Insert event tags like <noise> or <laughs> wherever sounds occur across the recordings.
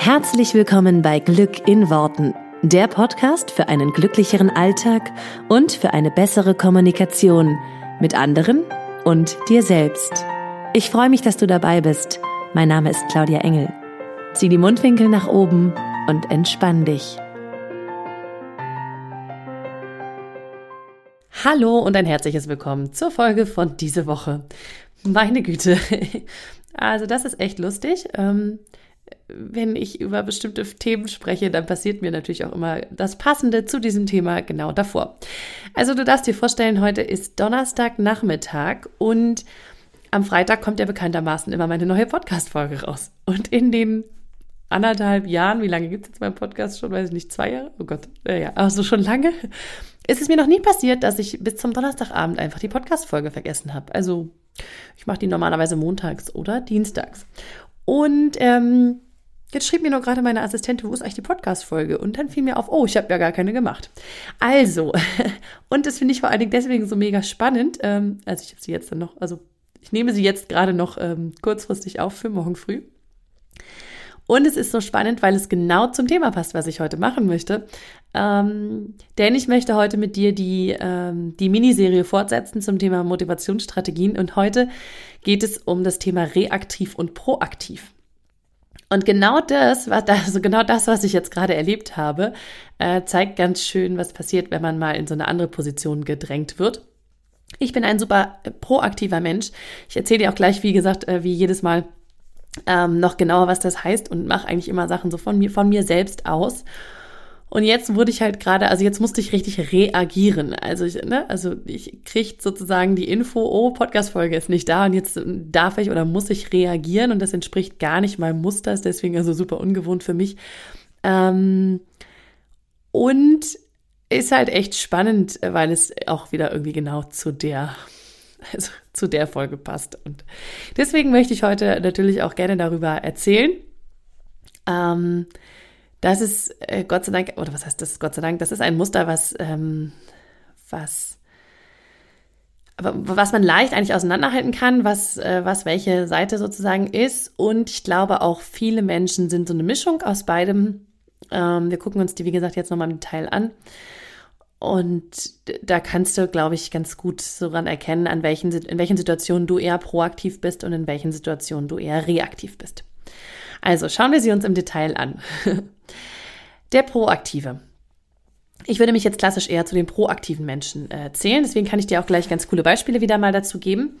Herzlich willkommen bei Glück in Worten, der Podcast für einen glücklicheren Alltag und für eine bessere Kommunikation mit anderen und dir selbst. Ich freue mich, dass du dabei bist. Mein Name ist Claudia Engel. Zieh die Mundwinkel nach oben und entspann dich. Hallo und ein herzliches Willkommen zur Folge von diese Woche. Meine Güte. Also das ist echt lustig. Ähm, wenn ich über bestimmte Themen spreche, dann passiert mir natürlich auch immer das Passende zu diesem Thema genau davor. Also du darfst dir vorstellen, heute ist Donnerstagnachmittag und am Freitag kommt ja bekanntermaßen immer meine neue Podcast-Folge raus. Und in den anderthalb Jahren, wie lange gibt es jetzt meinen Podcast schon? Weiß ich nicht, zwei Jahre? Oh Gott, ja, also schon lange. <laughs> Ist es mir noch nie passiert, dass ich bis zum Donnerstagabend einfach die Podcast-Folge vergessen habe. Also ich mache die normalerweise montags oder dienstags. Und ähm, Jetzt schrieb mir nur gerade meine Assistentin, wo ist eigentlich die Podcast-Folge? Und dann fiel mir auf, oh, ich habe ja gar keine gemacht. Also, <laughs> und das finde ich vor allen Dingen deswegen so mega spannend. Ähm, also ich habe sie jetzt dann noch, also ich nehme sie jetzt gerade noch ähm, kurzfristig auf für morgen früh. Und es ist so spannend, weil es genau zum Thema passt, was ich heute machen möchte. Ähm, denn ich möchte heute mit dir die, ähm, die Miniserie fortsetzen zum Thema Motivationsstrategien. Und heute geht es um das Thema reaktiv und proaktiv. Und genau das, was, also genau das, was ich jetzt gerade erlebt habe, äh, zeigt ganz schön, was passiert, wenn man mal in so eine andere Position gedrängt wird. Ich bin ein super proaktiver Mensch. Ich erzähle dir auch gleich, wie gesagt, äh, wie jedes Mal ähm, noch genauer, was das heißt und mache eigentlich immer Sachen so von mir, von mir selbst aus. Und jetzt wurde ich halt gerade, also jetzt musste ich richtig reagieren. Also ich, ne, also ich kriege sozusagen die Info, oh, Podcast-Folge ist nicht da und jetzt darf ich oder muss ich reagieren und das entspricht gar nicht meinem Muster, ist deswegen also super ungewohnt für mich. Ähm, und ist halt echt spannend, weil es auch wieder irgendwie genau zu der, also zu der Folge passt. Und deswegen möchte ich heute natürlich auch gerne darüber erzählen. Ähm, das ist äh, Gott sei Dank, oder was heißt das Gott sei Dank, das ist ein Muster, was, ähm, was, was man leicht eigentlich auseinanderhalten kann, was, äh, was welche Seite sozusagen ist. Und ich glaube auch viele Menschen sind so eine Mischung aus beidem. Ähm, wir gucken uns die, wie gesagt, jetzt nochmal im Detail an. Und da kannst du, glaube ich, ganz gut so ran erkennen, an welchen, in welchen Situationen du eher proaktiv bist und in welchen Situationen du eher reaktiv bist. Also schauen wir sie uns im Detail an. <laughs> Der Proaktive. Ich würde mich jetzt klassisch eher zu den proaktiven Menschen äh, zählen, deswegen kann ich dir auch gleich ganz coole Beispiele wieder mal dazu geben.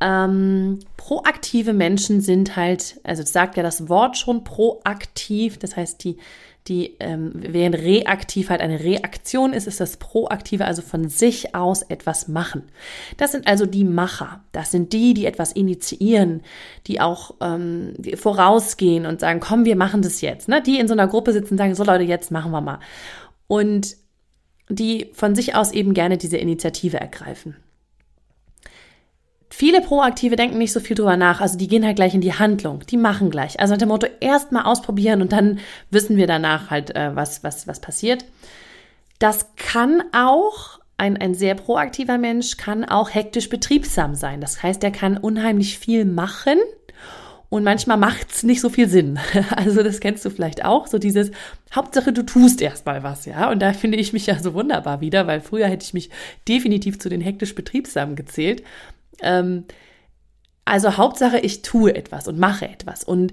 Ähm, proaktive Menschen sind halt, also sagt ja das Wort schon proaktiv, das heißt, die die ähm, während reaktiv halt eine Reaktion ist, ist das proaktive, also von sich aus etwas machen. Das sind also die Macher. Das sind die, die etwas initiieren, die auch ähm, die vorausgehen und sagen, komm, wir machen das jetzt. Ne? Die in so einer Gruppe sitzen und sagen, so Leute, jetzt machen wir mal. Und die von sich aus eben gerne diese Initiative ergreifen. Viele Proaktive denken nicht so viel drüber nach, also die gehen halt gleich in die Handlung, die machen gleich. Also nach dem Motto, erst mal ausprobieren und dann wissen wir danach halt, äh, was, was, was passiert. Das kann auch, ein, ein sehr proaktiver Mensch kann auch hektisch betriebsam sein. Das heißt, er kann unheimlich viel machen und manchmal macht's nicht so viel Sinn. <laughs> Also das kennst du vielleicht auch, so dieses Hauptsache du tust erstmal was, ja. Und da finde ich mich ja so wunderbar wieder, weil früher hätte ich mich definitiv zu den hektisch betriebsamen gezählt. Ähm, also Hauptsache, ich tue etwas und mache etwas. Und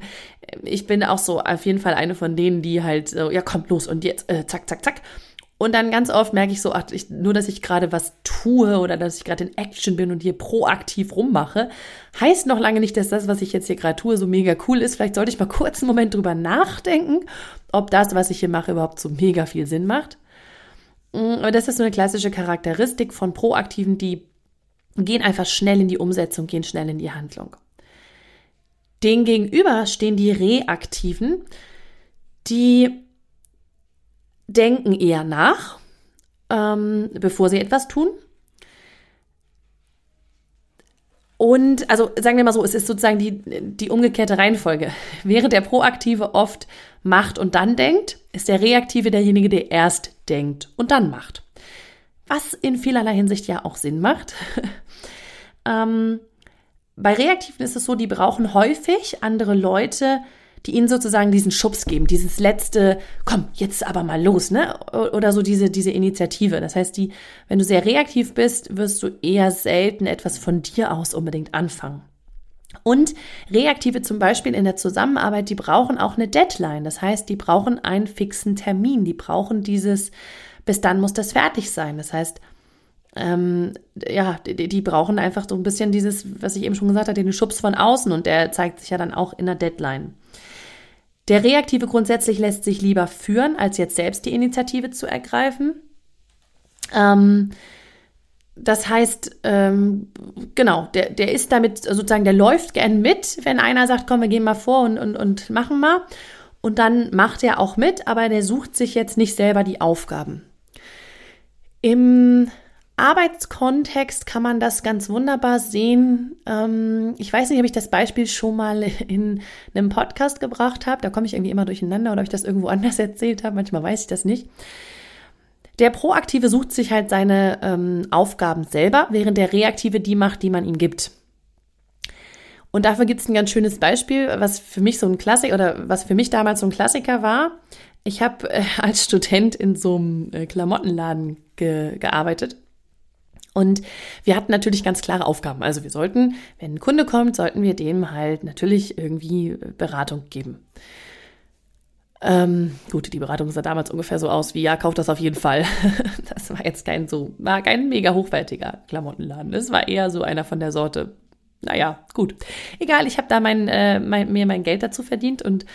ich bin auch so auf jeden Fall eine von denen, die halt so, ja, kommt los und jetzt, äh, zack, zack, zack. Und dann ganz oft merke ich so, ach, ich, nur dass ich gerade was tue oder dass ich gerade in Action bin und hier proaktiv rummache, heißt noch lange nicht, dass das, was ich jetzt hier gerade tue, so mega cool ist. Vielleicht sollte ich mal kurz einen Moment drüber nachdenken, ob das, was ich hier mache, überhaupt so mega viel Sinn macht. Mm, aber das ist so eine klassische Charakteristik von Proaktiven, die gehen einfach schnell in die Umsetzung, gehen schnell in die Handlung. Den gegenüber stehen die Reaktiven, die denken eher nach, ähm, bevor sie etwas tun. Und also sagen wir mal so, es ist sozusagen die, die umgekehrte Reihenfolge. <laughs> Während der Proaktive oft macht und dann denkt, ist der Reaktive derjenige, der erst denkt und dann macht. Was in vielerlei Hinsicht ja auch Sinn macht. <laughs> ähm, bei Reaktiven ist es so, die brauchen häufig andere Leute, die ihnen sozusagen diesen Schubs geben, dieses letzte, komm, jetzt aber mal los, ne? Oder so diese, diese Initiative. Das heißt, die, wenn du sehr reaktiv bist, wirst du eher selten etwas von dir aus unbedingt anfangen. Und Reaktive zum Beispiel in der Zusammenarbeit, die brauchen auch eine Deadline. Das heißt, die brauchen einen fixen Termin. Die brauchen dieses, bis dann muss das fertig sein. Das heißt, ähm, ja, die, die, brauchen einfach so ein bisschen dieses, was ich eben schon gesagt hatte, den Schubs von außen und der zeigt sich ja dann auch in der Deadline. Der Reaktive grundsätzlich lässt sich lieber führen, als jetzt selbst die Initiative zu ergreifen. Ähm, das heißt, ähm, genau, der, der ist damit sozusagen, der läuft gern mit, wenn einer sagt, komm, wir gehen mal vor und, und, und machen mal. Und dann macht er auch mit, aber der sucht sich jetzt nicht selber die Aufgaben. Im Arbeitskontext kann man das ganz wunderbar sehen. Ähm, ich weiß nicht, ob ich das Beispiel schon mal in einem Podcast gebracht habe. Da komme ich irgendwie immer durcheinander oder ob ich das irgendwo <laughs> anders erzählt habe. Manchmal weiß ich das nicht. Der Proaktive sucht sich halt seine ähm, Aufgaben selber, während der Reaktive die macht, die man ihm gibt. Und dafür gibt es ein ganz schönes Beispiel, was für mich so ein Klassiker oder was für mich damals so ein Klassiker war. Ich habe äh, als Student in so einem äh, Klamottenladen ge gearbeitet und wir hatten natürlich ganz klare Aufgaben. Also wir sollten, wenn ein Kunde kommt, sollten wir dem halt natürlich irgendwie äh, Beratung geben. Ähm, gut, die Beratung sah damals ungefähr so aus wie, ja, kauft das auf jeden Fall. <laughs> das war jetzt kein so, war kein mega hochwertiger Klamottenladen. Es war eher so einer von der Sorte, naja, gut. Egal, ich habe da mein, äh, mein, mir mein Geld dazu verdient und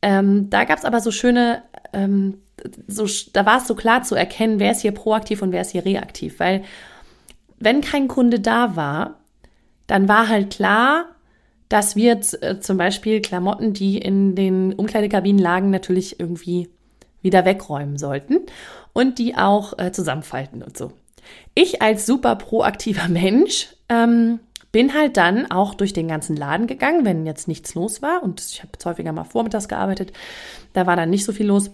ähm, da gab es aber so schöne, ähm, so, da war es so klar zu erkennen, wer ist hier proaktiv und wer ist hier reaktiv, weil wenn kein Kunde da war, dann war halt klar, dass wir äh, zum Beispiel Klamotten, die in den Umkleidekabinen lagen, natürlich irgendwie wieder wegräumen sollten und die auch äh, zusammenfalten und so. Ich als super proaktiver <laughs> Mensch ähm, bin halt dann auch durch den ganzen Laden gegangen, wenn jetzt nichts los war. Und ich habe häufiger mal vormittags gearbeitet. Da war dann nicht so viel los.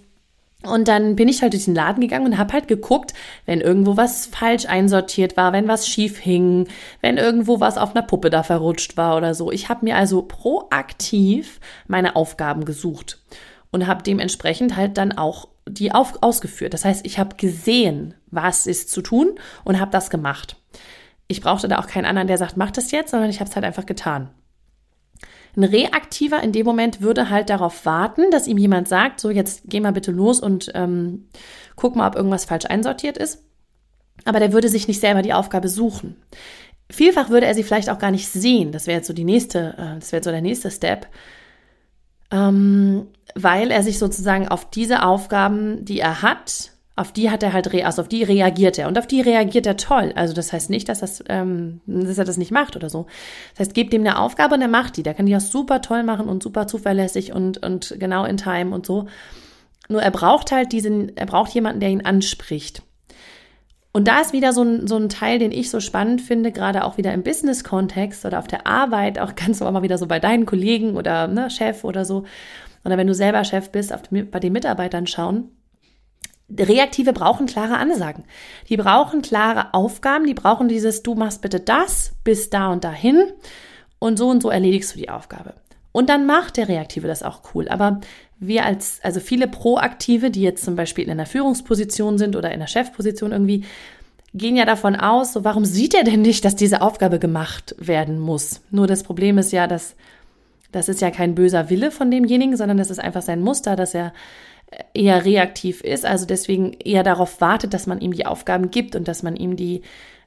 Und dann bin ich halt durch den Laden gegangen und habe halt geguckt, wenn irgendwo was falsch einsortiert war, wenn was schief hing, wenn irgendwo was auf einer Puppe da verrutscht war oder so. Ich habe mir also proaktiv meine Aufgaben gesucht und habe dementsprechend halt dann auch die auf, ausgeführt. Das heißt, ich habe gesehen, was ist zu tun und habe das gemacht. Ich brauchte da auch keinen anderen, der sagt, mach das jetzt, sondern ich habe es halt einfach getan. Ein Reaktiver in dem Moment würde halt darauf warten, dass ihm jemand sagt, so jetzt geh mal bitte los und ähm, guck mal, ob irgendwas falsch einsortiert ist. Aber der würde sich nicht selber die Aufgabe suchen. Vielfach würde er sie vielleicht auch gar nicht sehen. Das wäre jetzt so die nächste, äh, das wäre so der nächste Step. Ähm, weil er sich sozusagen auf diese Aufgaben, die er hat, auf die hat er halt, re also auf die reagiert er. Und auf die reagiert er toll. Also das heißt nicht, dass, das, ähm, dass er das nicht macht oder so. Das heißt, gebt ihm eine Aufgabe und er macht die. Der kann die auch super toll machen und super zuverlässig und, und genau in Time und so. Nur er braucht halt diesen, er braucht jemanden, der ihn anspricht. Und da ist wieder so ein, so ein Teil, den ich so spannend finde, gerade auch wieder im Business-Kontext oder auf der Arbeit, auch ganz normal wieder so bei deinen Kollegen oder ne, Chef oder so. Oder wenn du selber Chef bist, auf, bei den Mitarbeitern schauen Reaktive brauchen klare Ansagen. Die brauchen klare Aufgaben, die brauchen dieses, du machst bitte das bis da und dahin und so und so erledigst du die Aufgabe. Und dann macht der Reaktive das auch cool. Aber wir als, also viele Proaktive, die jetzt zum Beispiel in einer Führungsposition sind oder in einer Chefposition irgendwie, gehen ja davon aus, so warum sieht er denn nicht, dass diese Aufgabe gemacht werden muss? Nur das Problem ist ja, dass das ist ja kein böser Wille von demjenigen, sondern das ist einfach sein Muster, dass er eher reaktiv ist, also deswegen eher darauf wartet, dass man ihm die Aufgaben gibt und dass man ihm die,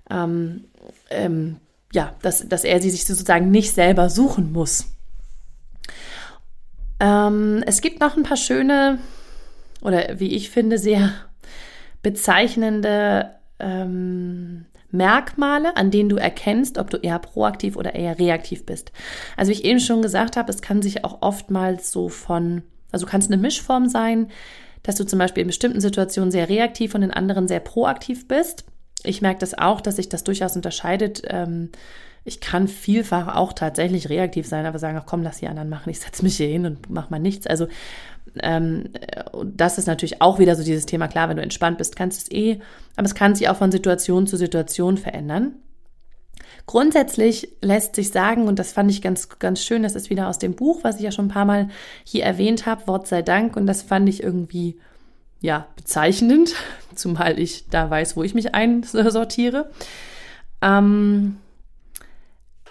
ähm, ähm, ja, dass, dass er sie sich sozusagen nicht selber suchen muss. Ähm, es gibt noch ein paar schöne oder wie ich finde sehr bezeichnende ähm, Merkmale, an denen du erkennst, ob du eher proaktiv oder eher reaktiv bist. Also wie ich eben schon gesagt habe, es kann sich auch oftmals so von also du kannst eine Mischform sein, dass du zum Beispiel in bestimmten Situationen sehr reaktiv und in anderen sehr proaktiv bist. Ich merke das auch, dass sich das durchaus unterscheidet. Ähm, ich kann vielfach auch tatsächlich reaktiv sein, aber sagen, ach komm, lass die anderen machen, ich setze mich hier hin und mach mal nichts. Also ähm, das ist natürlich auch wieder so dieses Thema, klar, wenn du entspannt bist, kannst du es eh, aber es kann sich auch von Situation zu Situation verändern. Grundsätzlich lässt sich sagen, und das fand ich ganz, ganz schön, das ist wieder aus dem Buch, was ich ja schon ein paar Mal hier erwähnt habe, Wort sei Dank, und das fand ich irgendwie, ja, bezeichnend, <laughs> zumal ich da weiß, wo ich mich einsortiere. Ähm,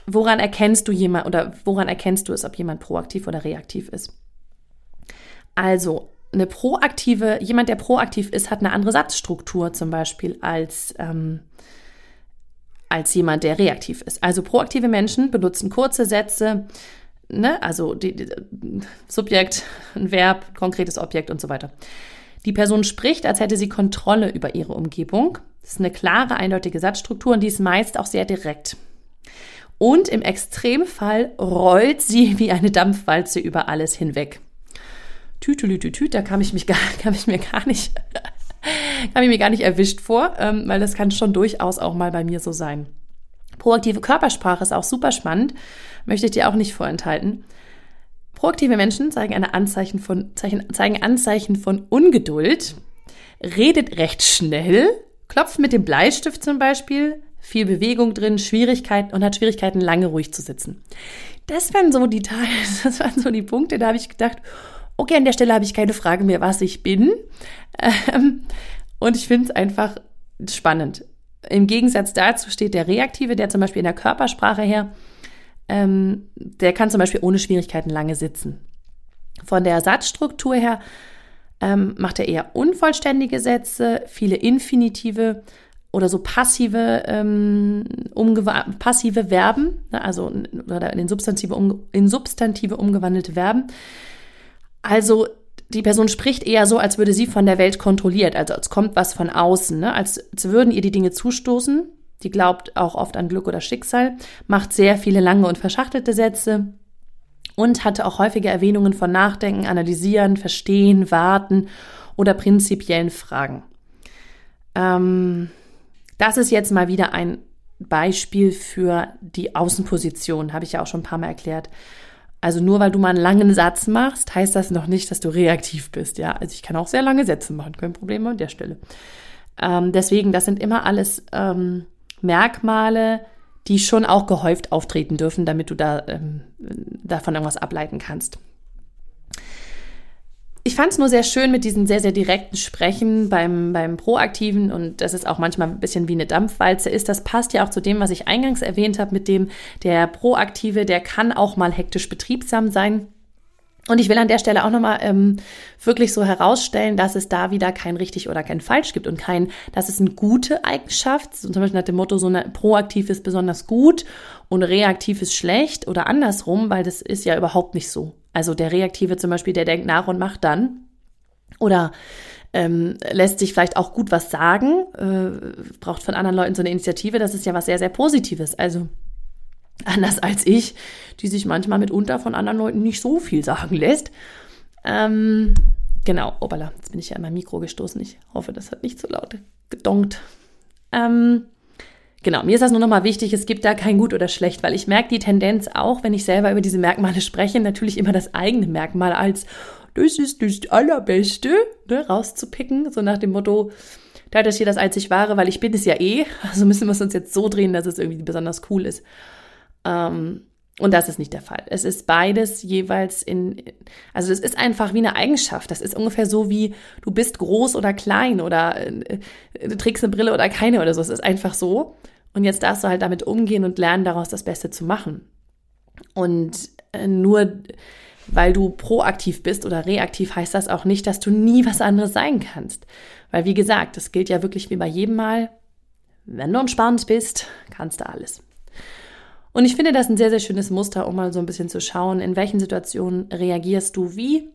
woran erkennst du jemand oder woran erkennst du es, ob jemand proaktiv oder reaktiv ist? Also, eine proaktive, jemand, der proaktiv ist, hat eine andere Satzstruktur zum Beispiel als, ähm, als jemand, der reaktiv ist. Also proaktive Menschen benutzen kurze Sätze, ne? also die, die, Subjekt, ein Verb, konkretes Objekt und so weiter. Die Person spricht, als hätte sie Kontrolle über ihre Umgebung. Das ist eine klare, eindeutige Satzstruktur und die ist meist auch sehr direkt. Und im Extremfall rollt sie wie eine Dampfwalze über alles hinweg. Tütelütütüt, da kam ich, mich gar, <laughs> kam ich mir gar nicht, <laughs> kam ich mir gar nicht erwischt vor, ähm, weil das kann schon durchaus auch mal bei mir so sein. Proaktive Körpersprache ist auch super spannend, möchte ich dir auch nicht vorenthalten. Proaktive Menschen zeigen, eine Anzeichen von, zeigen, zeigen Anzeichen von Ungeduld, redet recht schnell, klopft mit dem Bleistift zum Beispiel, viel Bewegung drin, Schwierigkeiten und hat Schwierigkeiten, lange ruhig zu sitzen. Das waren so die <laughs> das waren so die Punkte, da habe ich gedacht, okay, an der Stelle habe ich keine Frage mehr, was ich bin. Ähm, und ich finde es einfach spannend. Im Gegensatz dazu steht der Reaktive, der zum Beispiel in der Körpersprache her, ähm, der kann zum Beispiel ohne Schwierigkeiten lange sitzen. Von der Satzstruktur her ähm, macht er eher unvollständige Sätze, viele Infinitive oder so passive, ähm, passive Verben, ne, also oder in Substantive, in Substantive umgewandelte Verben. Also die Person spricht eher so, als würde sie von der Welt kontrolliert, also als kommt was von außen, ne? als, als würden ihr die Dinge zustoßen. Die glaubt auch oft an Glück oder Schicksal, macht sehr viele lange und verschachtelte Sätze und hatte auch häufige Erwähnungen von Nachdenken, Analysieren, Verstehen, Warten oder prinzipiellen Fragen. Ähm, das ist jetzt mal wieder ein Beispiel für die Außenposition, habe ich ja auch schon ein paar Mal erklärt. Also nur weil du mal einen langen Satz machst, heißt das noch nicht, dass du reaktiv bist. Ja, also ich kann auch sehr lange Sätze machen, kein Problem an der Stelle. Ähm, deswegen, das sind immer alles ähm, Merkmale, die schon auch gehäuft auftreten dürfen, damit du da ähm, davon irgendwas ableiten kannst. Ich fand es nur sehr schön mit diesem sehr, sehr direkten Sprechen beim, beim Proaktiven und das ist auch manchmal ein bisschen wie eine Dampfwalze ist. Das passt ja auch zu dem, was ich eingangs erwähnt habe, mit dem der Proaktive, der kann auch mal hektisch betriebsam sein. Und ich will an der Stelle auch nochmal ähm, wirklich so herausstellen, dass es da wieder kein richtig oder kein falsch gibt und kein, dass es eine gute Eigenschaft, zum Beispiel nach dem Motto, so eine proaktiv ist besonders gut und reaktiv ist schlecht oder andersrum, weil das ist ja überhaupt nicht so. Also der Reaktive zum Beispiel, der denkt nach und macht dann oder ähm, lässt sich vielleicht auch gut was sagen, äh, braucht von anderen Leuten so eine Initiative, das ist ja was sehr, sehr Positives. Also Anders als ich, die sich manchmal mitunter von anderen Leuten nicht so viel sagen lässt. Ähm, genau, obala, jetzt bin ich ja in mein Mikro gestoßen. Ich hoffe, das hat nicht so laut gedonkt. Ähm, genau, mir ist das nur nochmal wichtig, es gibt da kein Gut oder Schlecht, weil ich merke die Tendenz auch, wenn ich selber über diese Merkmale spreche, natürlich immer das eigene Merkmal als das ist das Allerbeste ne, rauszupicken, so nach dem Motto, da ist hier das einzig Wahre, weil ich bin es ja eh, also müssen wir es uns jetzt so drehen, dass es irgendwie besonders cool ist. Ähm, und das ist nicht der Fall. Es ist beides jeweils in, also es ist einfach wie eine Eigenschaft. Das ist ungefähr so wie du bist groß oder klein oder äh, du trägst eine Brille oder keine oder so. Es ist einfach so. Und jetzt darfst du halt damit umgehen und lernen, daraus das Beste zu machen. Und äh, nur weil du proaktiv bist oder reaktiv, heißt das auch nicht, dass du nie was anderes sein kannst. Weil wie gesagt, das gilt ja wirklich wie bei jedem Mal. Wenn du entspannt bist, kannst du alles. Und ich finde das ein sehr, sehr schönes Muster, um mal so ein bisschen zu schauen, in welchen Situationen reagierst du wie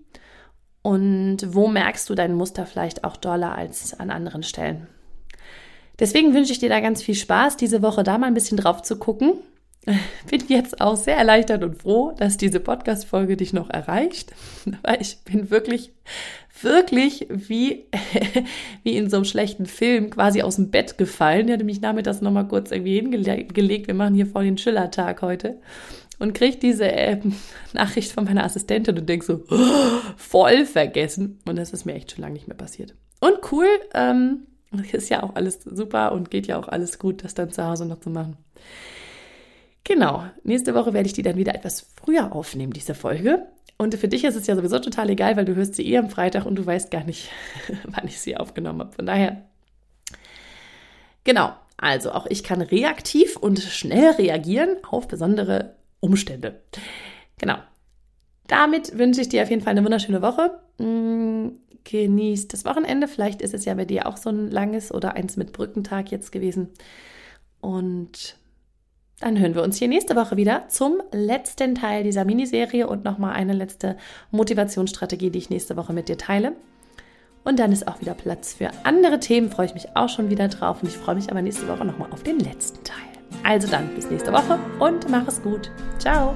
und wo merkst du dein Muster vielleicht auch doller als an anderen Stellen. Deswegen wünsche ich dir da ganz viel Spaß, diese Woche da mal ein bisschen drauf zu gucken. <laughs> Bin jetzt auch sehr erleichtert und froh, dass diese Podcast-Folge dich noch erreicht, <laughs> weil ich bin wirklich wirklich wie, <laughs> wie in so einem schlechten Film quasi aus dem Bett gefallen. Ich hatte mich nachmittags nochmal kurz irgendwie hingelegt. Wir machen hier vor den Schillertag heute. Und kriege diese äh, Nachricht von meiner Assistentin und denk so, oh, <gasps> voll vergessen. Und das ist mir echt schon lange nicht mehr passiert. Und cool, ähm, <laughs> ist ja auch alles super und geht ja auch alles gut, das dann zu Hause noch zu machen. Genau, nächste Woche werde ich die dann wieder etwas früher aufnehmen, diese Folge. Und für dich ist es ja sowieso total egal, weil du hörst sie eh am Freitag und du weißt gar nicht, <laughs> wann ich sie aufgenommen habe. Von daher, genau, also auch ich kann reaktiv und schnell reagieren auf besondere Umstände. Genau. Damit wünsche ich dir auf jeden Fall eine wunderschöne Woche. Genießt das Wochenende. Vielleicht ist es ja bei dir auch so ein langes oder eins mit Brückentag jetzt gewesen. Und dann hören wir uns hier nächste Woche wieder zum letzten Teil dieser Miniserie und nochmal eine letzte Motivationsstrategie, die ich nächste Woche mit dir teile. Und dann ist auch wieder Platz für andere Themen, freue ich mich auch schon wieder drauf und ich freue mich aber nächste Woche nochmal auf den letzten Teil. Also dann, bis nächste Woche und mach es gut. Ciao.